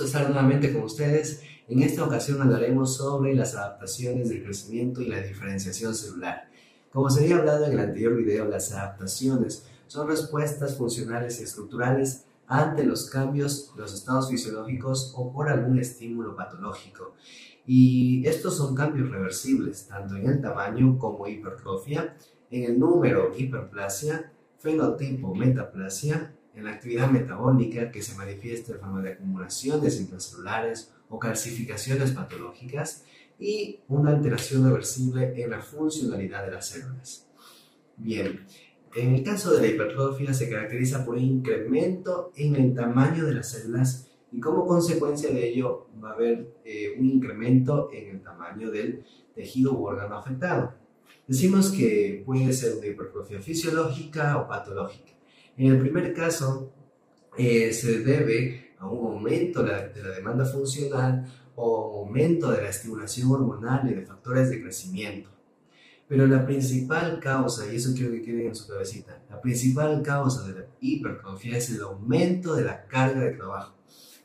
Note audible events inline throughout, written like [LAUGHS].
gusto estar nuevamente con ustedes. En esta ocasión hablaremos sobre las adaptaciones del crecimiento y la diferenciación celular. Como se había hablado en el anterior video, las adaptaciones son respuestas funcionales y estructurales ante los cambios los estados fisiológicos o por algún estímulo patológico. Y estos son cambios reversibles, tanto en el tamaño como hipertrofia, en el número hiperplasia, fenotipo metaplasia en la actividad metabólica que se manifiesta en forma de acumulaciones intracelulares o calcificaciones patológicas y una alteración reversible en la funcionalidad de las células. Bien, en el caso de la hipertrofia se caracteriza por un incremento en el tamaño de las células y como consecuencia de ello va a haber eh, un incremento en el tamaño del tejido u órgano afectado. Decimos que puede ser una hipertrofia fisiológica o patológica. En el primer caso, eh, se debe a un aumento de la, demanda funcional o aumento de la estimulación hormonal y de factores de crecimiento. Pero la principal causa, y eso quiero que quede en su cabecita, la principal causa de la hipertrofia es el aumento de la carga de trabajo.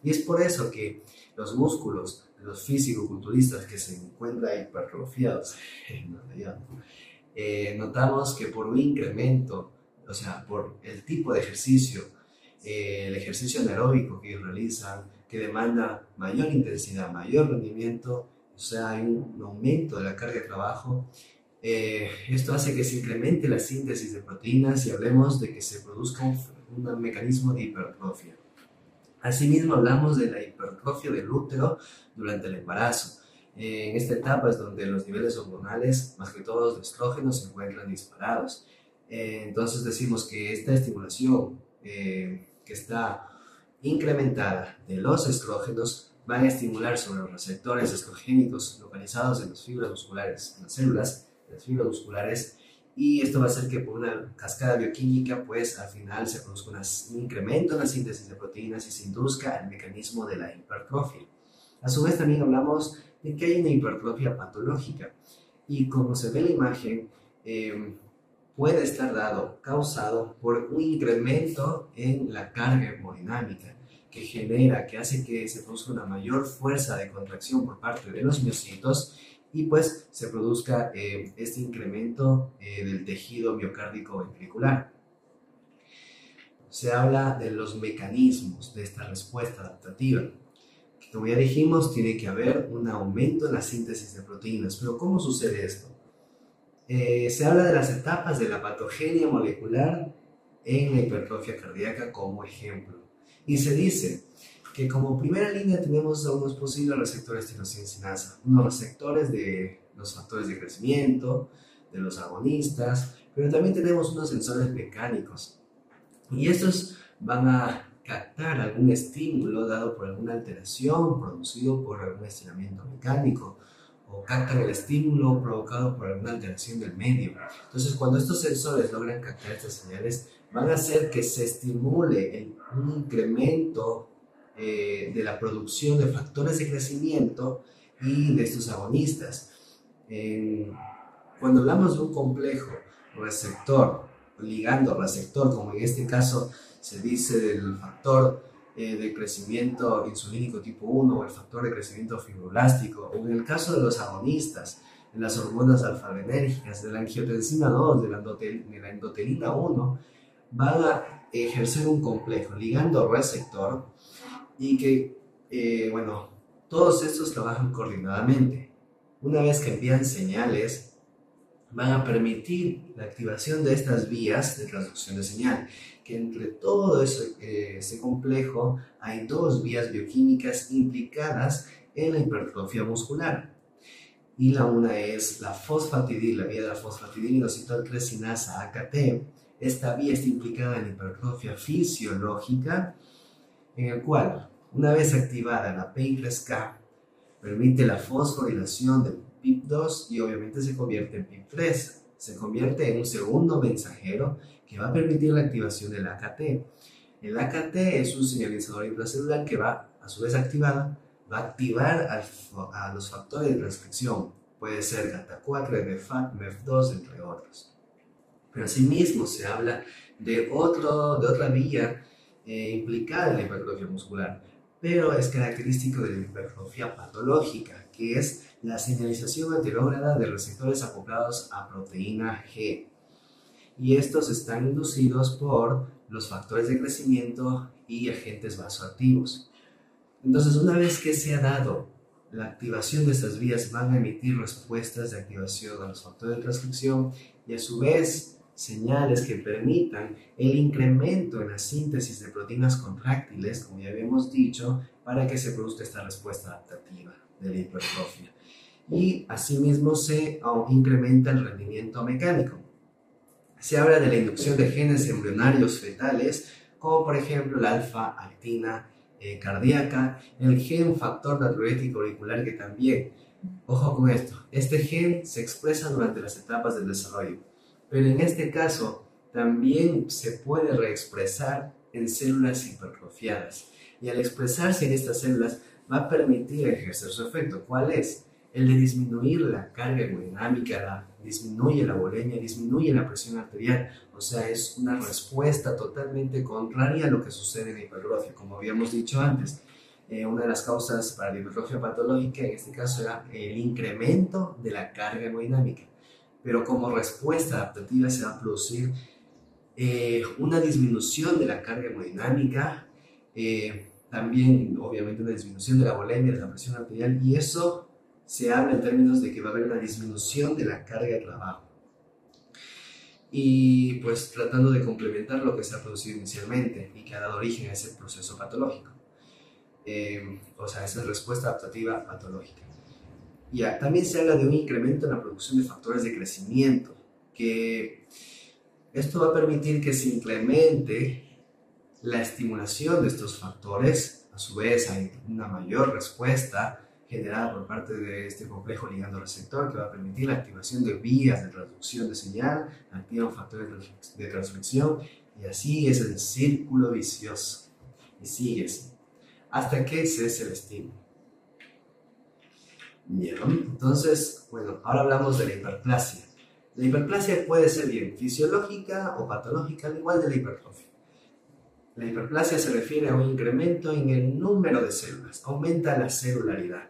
Y es por eso que los músculos de los físico-culturistas que se encuentran hipertrofiados, [LAUGHS] eh, notamos que por un incremento o sea, por el tipo de ejercicio, eh, el ejercicio anaeróbico que ellos realizan, que demanda mayor intensidad, mayor rendimiento, o sea, hay un aumento de la carga de trabajo. Eh, esto hace que se incremente la síntesis de proteínas y hablemos de que se produzca un, un mecanismo de hipertrofia. Asimismo, hablamos de la hipertrofia del útero durante el embarazo. Eh, en esta etapa es donde los niveles hormonales, más que todos los estrógenos, se encuentran disparados eh, entonces decimos que esta estimulación eh, que está incrementada de los estrógenos va a estimular sobre los receptores estrogénicos localizados en las fibras musculares, en las células, en las fibras musculares, y esto va a hacer que por una cascada bioquímica, pues al final se produzca un incremento en la síntesis de proteínas y se induzca el mecanismo de la hipertrofia. A su vez también hablamos de que hay una hipertrofia patológica y como se ve en la imagen, eh, puede estar dado, causado por un incremento en la carga hemodinámica que genera, que hace que se produzca una mayor fuerza de contracción por parte de los miocitos y pues se produzca eh, este incremento eh, del tejido miocárdico ventricular. Se habla de los mecanismos de esta respuesta adaptativa. Como ya dijimos, tiene que haber un aumento en la síntesis de proteínas. Pero ¿cómo sucede esto? Eh, se habla de las etapas de la patogenia molecular en la hipertrofia cardíaca como ejemplo. Y se dice que como primera línea tenemos a unos posibles receptores tirosinesinasa, unos receptores de los factores de crecimiento, de los agonistas, pero también tenemos unos sensores mecánicos. Y estos van a captar algún estímulo dado por alguna alteración producido por algún estiramiento mecánico o captan el estímulo provocado por alguna alteración del medio. Entonces, cuando estos sensores logran captar estas señales, van a hacer que se estimule un incremento eh, de la producción de factores de crecimiento y de estos agonistas. cuando hablamos de un complejo receptor, ligando receptor, como en este caso se dice del factor eh, de crecimiento insulínico tipo 1 o el factor de crecimiento fibroblástico, o en el caso de los agonistas, en las hormonas alfarenérgicas, de la angiotensina 2, de la, endotelina 1, van a ejercer un complejo ligando receptor y que, eh, bueno, todos estos trabajan coordinadamente. Una vez que envían señales, van a permitir la activación de estas vías de transducción de señal, que entre todo ese, eh, ese complejo hay dos vías bioquímicas implicadas en la hipertrofia muscular. Y la una es la fosfatidil, la vía de la fosfatidilinositolcrecinasa AKT. Esta vía está implicada en la hipertrofia fisiológica, en el cual, una vez activada la P3K, permite la fosforilación del PIP2 y obviamente se convierte en PIP3. Se convierte en un segundo mensajero que va a permitir la activación del AKT. El AKT es un señalizador intracelular que va, a su vez activada, va a activar a los factores de transcripción. Puede ser GATA4, MEF, MEF2, entre otros. Pero asimismo se habla de, otro, de otra vía eh, implicada en la hipertrofia muscular, pero es característico de la hipertrofia patológica, que es la señalización anterógrada de receptores acoplados a proteína G. Y estos están inducidos por los factores de crecimiento y agentes vasoactivos. Entonces, una vez que se ha dado la activación de estas vías, van a emitir respuestas de activación a los factores de transcripción y a su vez señales que permitan el incremento en la síntesis de proteínas contráctiles, como ya habíamos dicho, para que se produzca esta respuesta adaptativa de la hipertrofia. Y asimismo se incrementa el rendimiento mecánico. Se habla de la inducción de genes embrionarios fetales, como por ejemplo la alfa-actina eh, cardíaca, el gen factor natriurético auricular que también, ojo con esto, este gen se expresa durante las etapas del desarrollo pero en este caso también se puede reexpresar en células hipertrofiadas. Y al expresarse en estas células va a permitir ejercer su efecto. ¿Cuál es? El de disminuir la carga hemodinámica, disminuye la volemia, disminuye la presión arterial. O sea, es una respuesta totalmente contraria a lo que sucede en la hipertrofia, como habíamos dicho antes. Eh, una de las causas para la hipertrofia patológica en este caso era el incremento de la carga hemodinámica pero como respuesta adaptativa se va a producir eh, una disminución de la carga hemodinámica, eh, también obviamente una disminución de la volemia, de la presión arterial, y eso se habla en términos de que va a haber una disminución de la carga de trabajo. Y pues tratando de complementar lo que se ha producido inicialmente y que ha dado origen a ese proceso patológico. Eh, o sea, esa respuesta adaptativa patológica. Ya, también se habla de un incremento en la producción de factores de crecimiento, que esto va a permitir que se incremente la estimulación de estos factores, a su vez hay una mayor respuesta generada por parte de este complejo ligando receptor que va a permitir la activación de vías de traducción de señal, activan factores de transmisión y así es el círculo vicioso y sigues hasta que cese el estímulo. Entonces, bueno, ahora hablamos de la hiperplasia. La hiperplasia puede ser bien fisiológica o patológica, al igual de la hipertrofia. La hiperplasia se refiere a un incremento en el número de células, aumenta la celularidad.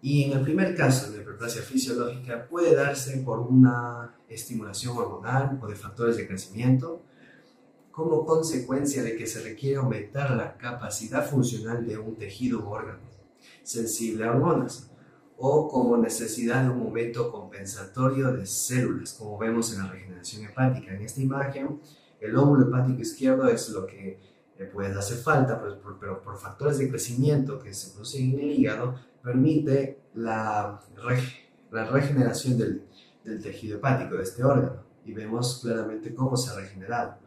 Y en el primer caso, la hiperplasia fisiológica puede darse por una estimulación hormonal o de factores de crecimiento, como consecuencia de que se requiere aumentar la capacidad funcional de un tejido o órgano sensible a hormonas o como necesidad de un momento compensatorio de células, como vemos en la regeneración hepática. En esta imagen, el óvulo hepático izquierdo es lo que eh, puede hacer falta, pues, pero por factores de crecimiento que se producen en el hígado, permite la, la regeneración del, del tejido hepático, de este órgano, y vemos claramente cómo se ha regenerado.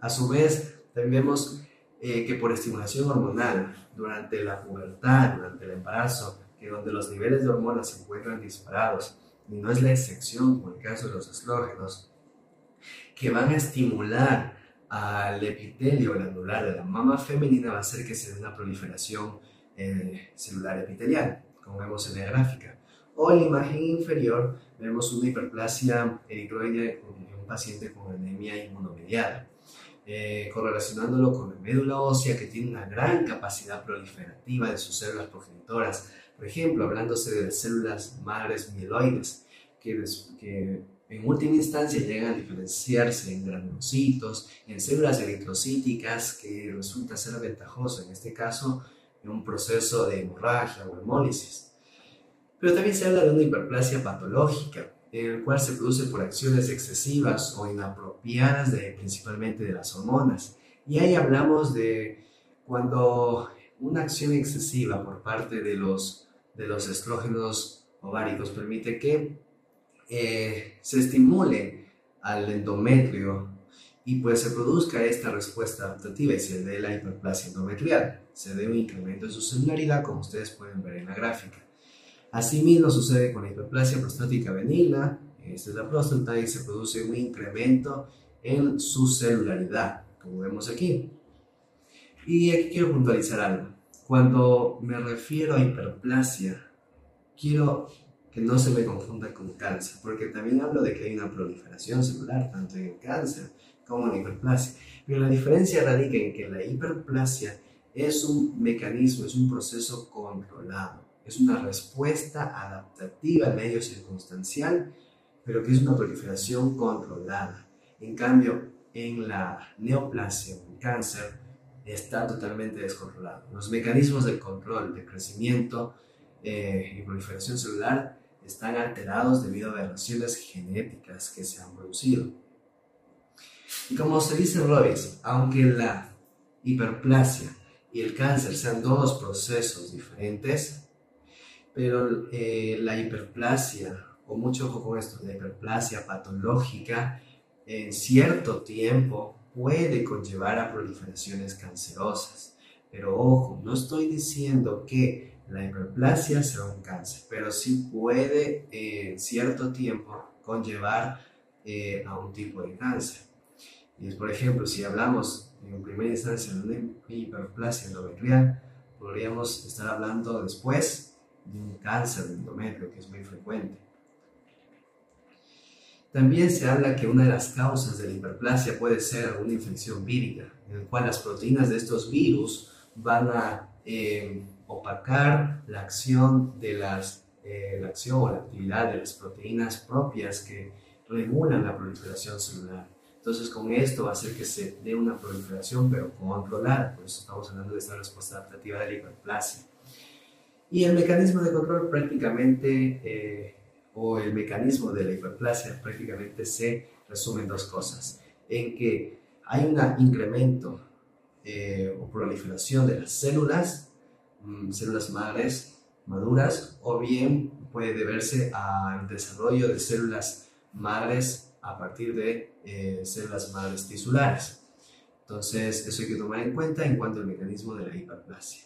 A su vez, también vemos eh, que por estimulación hormonal durante la pubertad, durante el embarazo, donde los niveles de hormonas se encuentran disparados, y no es la excepción como el caso de los estrógenos, que van a estimular al epitelio glandular de la mama femenina, va a hacer que se dé una proliferación eh, celular epitelial, como vemos en la gráfica. O en la imagen inferior vemos una hiperplasia eritroide en un paciente con anemia inmunomediada. Eh, correlacionándolo con la médula ósea que tiene una gran capacidad proliferativa de sus células progenitoras, por ejemplo, hablándose de células madres mieloides, que, que en última instancia llegan a diferenciarse en granulocitos, en células eritrocíticas, que resulta ser ventajoso en este caso en un proceso de hemorragia o hemólisis. Pero también se habla de una hiperplasia patológica, en el cual se produce por acciones excesivas o inapropiadas de, principalmente de las hormonas. Y ahí hablamos de cuando una acción excesiva por parte de los de los estrógenos ováricos permite que eh, se estimule al endometrio y pues se produzca esta respuesta adaptativa y se dé la hiperplasia endometrial. Se dé un incremento en su celularidad como ustedes pueden ver en la gráfica. Asimismo sucede con la hiperplasia prostática benigna, esta es la próstata y se produce un incremento en su celularidad, como vemos aquí. Y aquí quiero puntualizar algo. Cuando me refiero a hiperplasia, quiero que no se me confunda con cáncer, porque también hablo de que hay una proliferación celular, tanto en el cáncer como en la hiperplasia. Pero la diferencia radica en que la hiperplasia es un mecanismo, es un proceso controlado, es una respuesta adaptativa al medio circunstancial, pero que es una proliferación controlada. En cambio, en la neoplasia, en cáncer, está totalmente descontrolado. Los mecanismos de control de crecimiento eh, y proliferación celular están alterados debido a aberraciones genéticas que se han producido. Y como se dice Robbins, aunque la hiperplasia y el cáncer sean dos procesos diferentes, pero eh, la hiperplasia, o mucho ojo con esto, la hiperplasia patológica en cierto tiempo puede conllevar a proliferaciones cancerosas. Pero ojo, no estoy diciendo que la hiperplasia sea un cáncer, pero sí puede en cierto tiempo conllevar eh, a un tipo de cáncer. Y es, por ejemplo, si hablamos en primera instancia de una hiperplasia endometrial, podríamos estar hablando después de un cáncer de endometrio, que es muy frecuente. También se habla que una de las causas de la hiperplasia puede ser alguna infección vírica, en la cual las proteínas de estos virus van a eh, opacar la acción de las, eh, la acción o la actividad de las proteínas propias que regulan la proliferación celular. Entonces, con esto va a hacer que se dé una proliferación, pero controlada. Por eso estamos hablando de esta respuesta adaptativa de la hiperplasia. Y el mecanismo de control prácticamente eh, o el mecanismo de la hiperplasia prácticamente se resume en dos cosas. En que hay un incremento eh, o proliferación de las células, mm, células madres maduras, o bien puede deberse al desarrollo de células madres a partir de eh, células madres tisulares. Entonces, eso hay que tomar en cuenta en cuanto al mecanismo de la hiperplasia.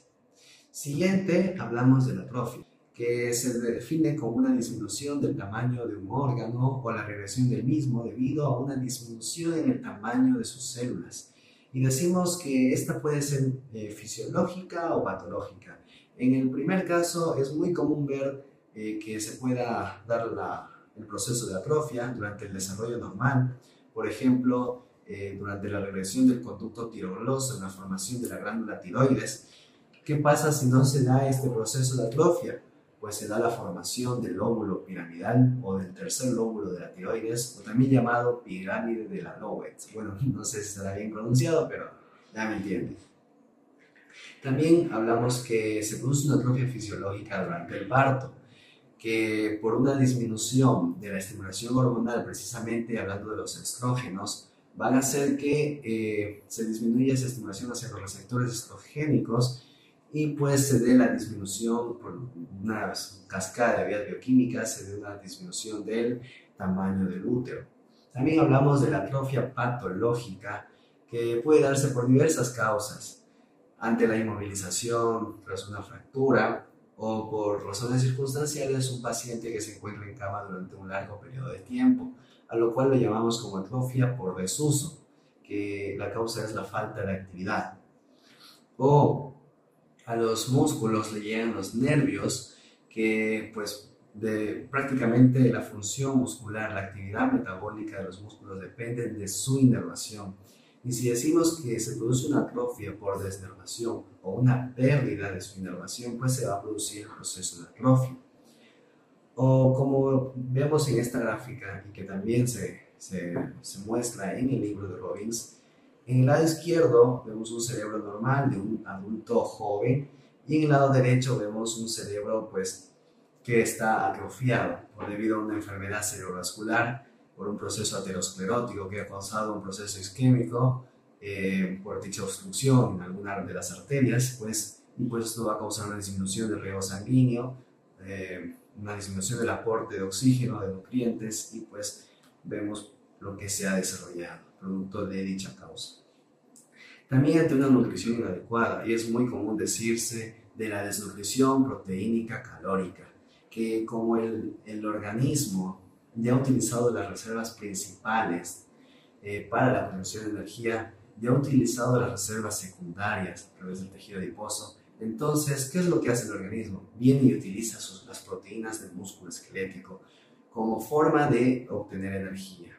Siguiente, hablamos de la atrofia que se define como una disminución del tamaño de un órgano o la regresión del mismo debido a una disminución en el tamaño de sus células. Y decimos que esta puede ser eh, fisiológica o patológica. En el primer caso es muy común ver eh, que se pueda dar la, el proceso de atrofia durante el desarrollo normal. Por ejemplo, eh, durante la regresión del conducto tiroglóso en la formación de la glándula tiroides. ¿Qué pasa si no se da este proceso de atrofia? Pues se da la formación del lóbulo piramidal o del tercer lóbulo de la tiroides, o también llamado pirámide de la Lowitz. Bueno, [LAUGHS] no sé si estará bien pronunciado, pero ya me entienden. También hablamos que se produce una atrofia fisiológica durante el parto, que por una disminución de la estimulación hormonal, precisamente hablando de los estrógenos, van a hacer que eh, se disminuya esa estimulación hacia los receptores estrogénicos y pues se dé la disminución por una cascada de vías bioquímicas, se dé una disminución del tamaño del útero. También hablamos de la atrofia patológica que puede darse por diversas causas, ante la inmovilización tras una fractura o por razones circunstanciales un paciente que se encuentra en cama durante un largo periodo de tiempo, a lo cual lo llamamos como atrofia por desuso, que la causa es la falta de actividad. O a los músculos le llegan los nervios, que pues de prácticamente la función muscular, la actividad metabólica de los músculos dependen de su inervación. Y si decimos que se produce una atrofia por desnervación o una pérdida de su inervación, pues se va a producir el proceso de atrofia. O como vemos en esta gráfica y que también se, se, se muestra en el libro de Robbins, en el lado izquierdo vemos un cerebro normal de un adulto joven y en el lado derecho vemos un cerebro pues que está atrofiado por debido a una enfermedad cerebrovascular, por un proceso aterosclerótico que ha causado un proceso isquémico, eh, por dicha obstrucción en alguna de las arterias, pues, y pues esto va a causar una disminución del riego sanguíneo, eh, una disminución del aporte de oxígeno, de nutrientes, y pues vemos lo que se ha desarrollado producto de dicha causa. También ante una nutrición inadecuada, y es muy común decirse de la desnutrición proteínica calórica, que como el, organismo ya ha utilizado las reservas principales eh, para la producción de energía, ya ha utilizado las reservas secundarias a través del tejido adiposo, entonces, ¿qué es lo que hace el organismo? Viene y utiliza las proteínas del músculo esquelético como forma de obtener energía.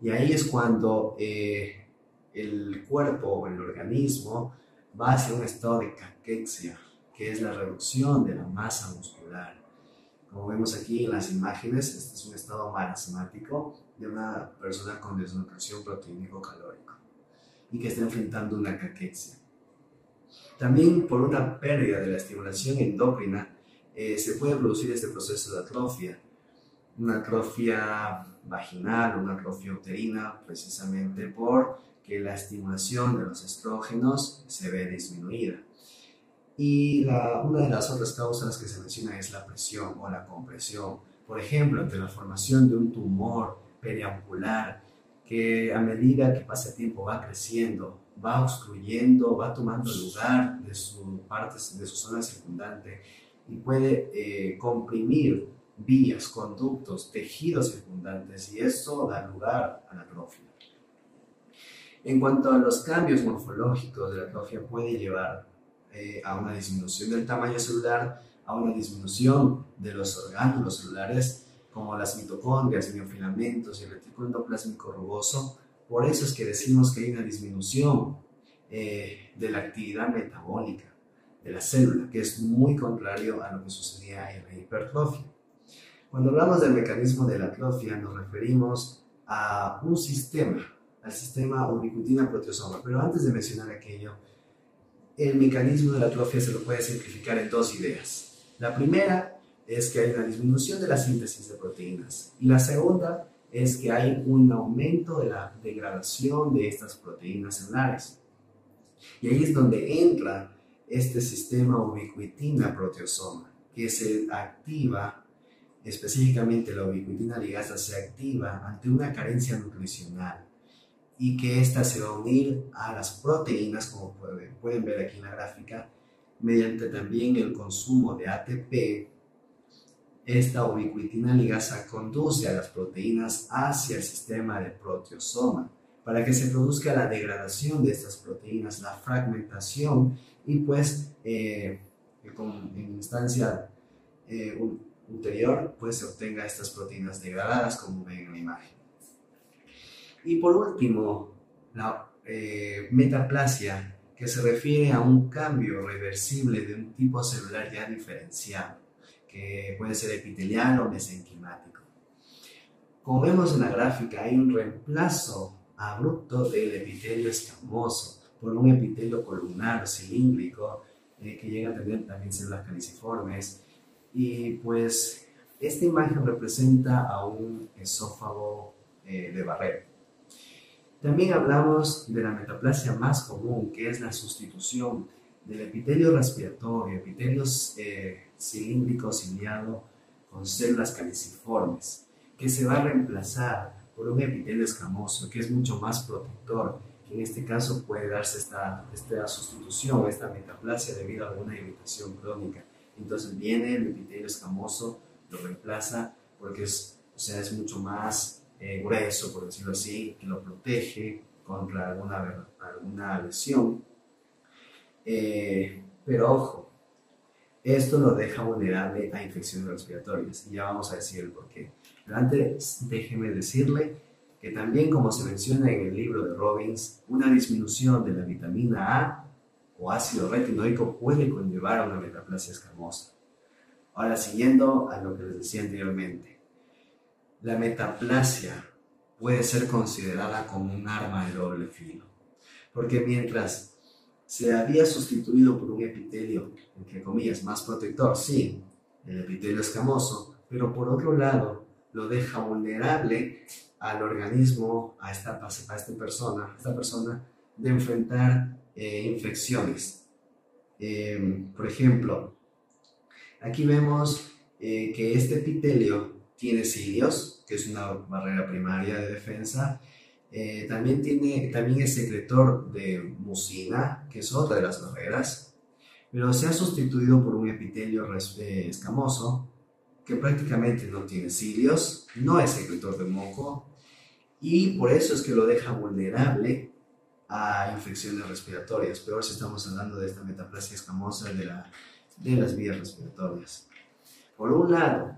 Y ahí es cuando eh, el cuerpo o el organismo va hacia un estado de caquexia, que es la reducción de la masa muscular. Como vemos aquí en las imágenes, este es un estado marasmático de una persona con desnutrición proteínico-calórico y que está enfrentando una caquexia. También por una pérdida de la estimulación endocrina eh, se puede producir este proceso de atrofia, una atrofia vaginal, una atrofia uterina, precisamente por que la estimulación de los estrógenos se ve disminuida. Y una de las otras causas que se menciona es la presión o la compresión. Por ejemplo, ante la formación de un tumor periambular que a medida que pasa el tiempo va creciendo, va obstruyendo, va tomando lugar de su parte, de su zona circundante y puede eh, comprimir vías, conductos, tejidos circundantes y esto da lugar a la atrofia. En cuanto a los cambios morfológicos de la atrofia puede llevar eh, a una disminución del tamaño celular, a una disminución de los orgánulos celulares como las mitocondrias, miofilamentos y el retículo endoplásmico rugoso. Por eso es que decimos que hay una disminución eh, de la actividad metabólica de la célula, que es muy contrario a lo que sucedía en la hipertrofia. Cuando hablamos del mecanismo de la atrofia, nos referimos a un sistema, al sistema ubiquitina-proteosoma. Pero antes de mencionar aquello, el mecanismo de la atrofia se lo puede simplificar en dos ideas. La primera es que hay una disminución de la síntesis de proteínas y la segunda es que hay un aumento de la degradación de estas proteínas celulares. Y ahí es donde entra este sistema ubiquitina-proteosoma, que se activa específicamente la ubiquitina ligasa se activa ante una carencia nutricional y que ésta se va a unir a las proteínas, como pueden, pueden ver aquí en la gráfica, mediante también el consumo de ATP. Esta ubiquitina ligasa conduce a las proteínas hacia el sistema de proteosoma para que se produzca la degradación de estas proteínas, la fragmentación y pues eh, en instancia eh, ulterior pues se obtenga estas proteínas degradadas como ven en la imagen. Y por último, la eh, metaplasia, que se refiere a un cambio reversible de un tipo celular ya diferenciado, que puede ser epitelial o mesenquimático. Como vemos en la gráfica, hay un reemplazo abrupto del epitelio escamoso por un epitelio columnar cilíndrico eh, que llega a tener también células caliciformes y pues esta imagen representa a un esófago eh, de barrera. También hablamos de la metaplasia más común, que es la sustitución del epitelio respiratorio, epitelio eh, cilíndrico ciliado con células caliciformes, que se va a reemplazar por un epitelio escamoso, que es mucho más protector, en este caso puede darse esta, esta sustitución, esta metaplasia debido a alguna irritación crónica. Entonces viene el epitelio escamoso, lo reemplaza porque es, o sea, es mucho más eh, grueso, por decirlo así, que lo protege contra alguna, alguna lesión. Eh, pero ojo, esto lo deja vulnerable a infecciones respiratorias y ya vamos a decir el por qué. Pero antes déjeme decirle que también como se menciona en el libro de Robbins, una disminución de la vitamina A o ácido retinoico puede conllevar a una metaplasia escamosa. Ahora, siguiendo a lo que les decía anteriormente, la metaplasia puede ser considerada como un arma de doble filo, porque mientras se había sustituido por un epitelio, entre comillas, más protector, sí, el epitelio escamoso, pero por otro lado lo deja vulnerable al organismo, a esta, a esta persona, a esta persona de enfrentar eh, infecciones. Em, por ejemplo, aquí vemos eh, que este epitelio tiene cilios, que es una barrera primaria de defensa. Eh, también, tiene, también es secretor de mucina, que es otra de las barreras, pero se ha sustituido por un epitelio escamoso que prácticamente no tiene cilios, no es secretor de moco y por eso es que lo deja vulnerable a infecciones respiratorias. Peor si estamos hablando de esta metaplasia escamosa de, la, de las vías respiratorias. Por un lado,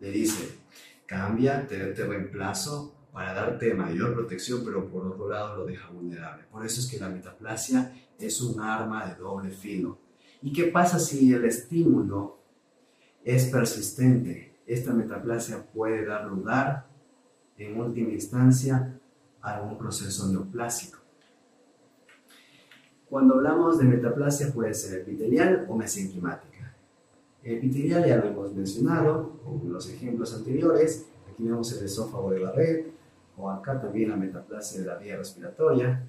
le dice, cambia, te, te reemplazo para darte mayor protección, pero por otro lado lo deja vulnerable. Por eso es que la metaplasia es un arma de doble filo. ¿Y qué pasa si el estímulo es persistente? Esta metaplasia puede dar lugar, en última instancia, a algún proceso neoplásico. Cuando hablamos de metaplasia puede ser epitelial o mesenquimática. Epitelial ya lo hemos mencionado con los ejemplos anteriores. Aquí vemos el esófago de Barrett o acá también la metaplasia de la vía respiratoria.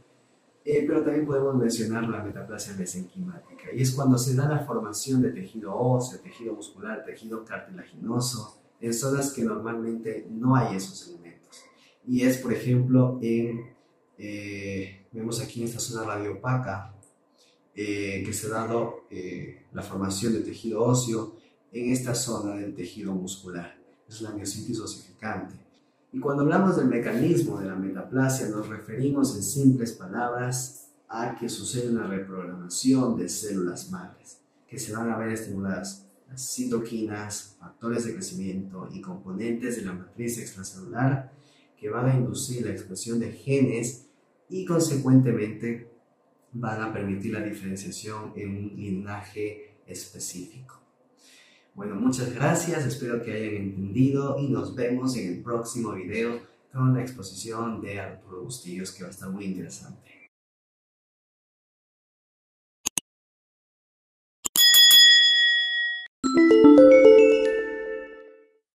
Eh, pero también podemos mencionar la metaplasia mesenquimática y es cuando se da la formación de tejido óseo, tejido muscular, tejido cartilaginoso en zonas que normalmente no hay esos elementos. Y es, por ejemplo, en, eh, vemos aquí en esta zona radiopaca, eh, que se ha dado la formación de tejido óseo en esta zona del tejido muscular. Es la miositis osificante. Y cuando hablamos del mecanismo de la metaplasia, nos referimos en simples palabras a que sucede una reprogramación de células madres, que se van a ver estimuladas las citoquinas, factores de crecimiento y componentes de la matriz extracelular que van a inducir la expresión de genes y consecuentemente van a permitir la diferenciación en un linaje específico. Bueno, muchas gracias, espero que hayan entendido y nos vemos en el próximo video con la exposición de Arturo Bustillos que va a estar muy interesante.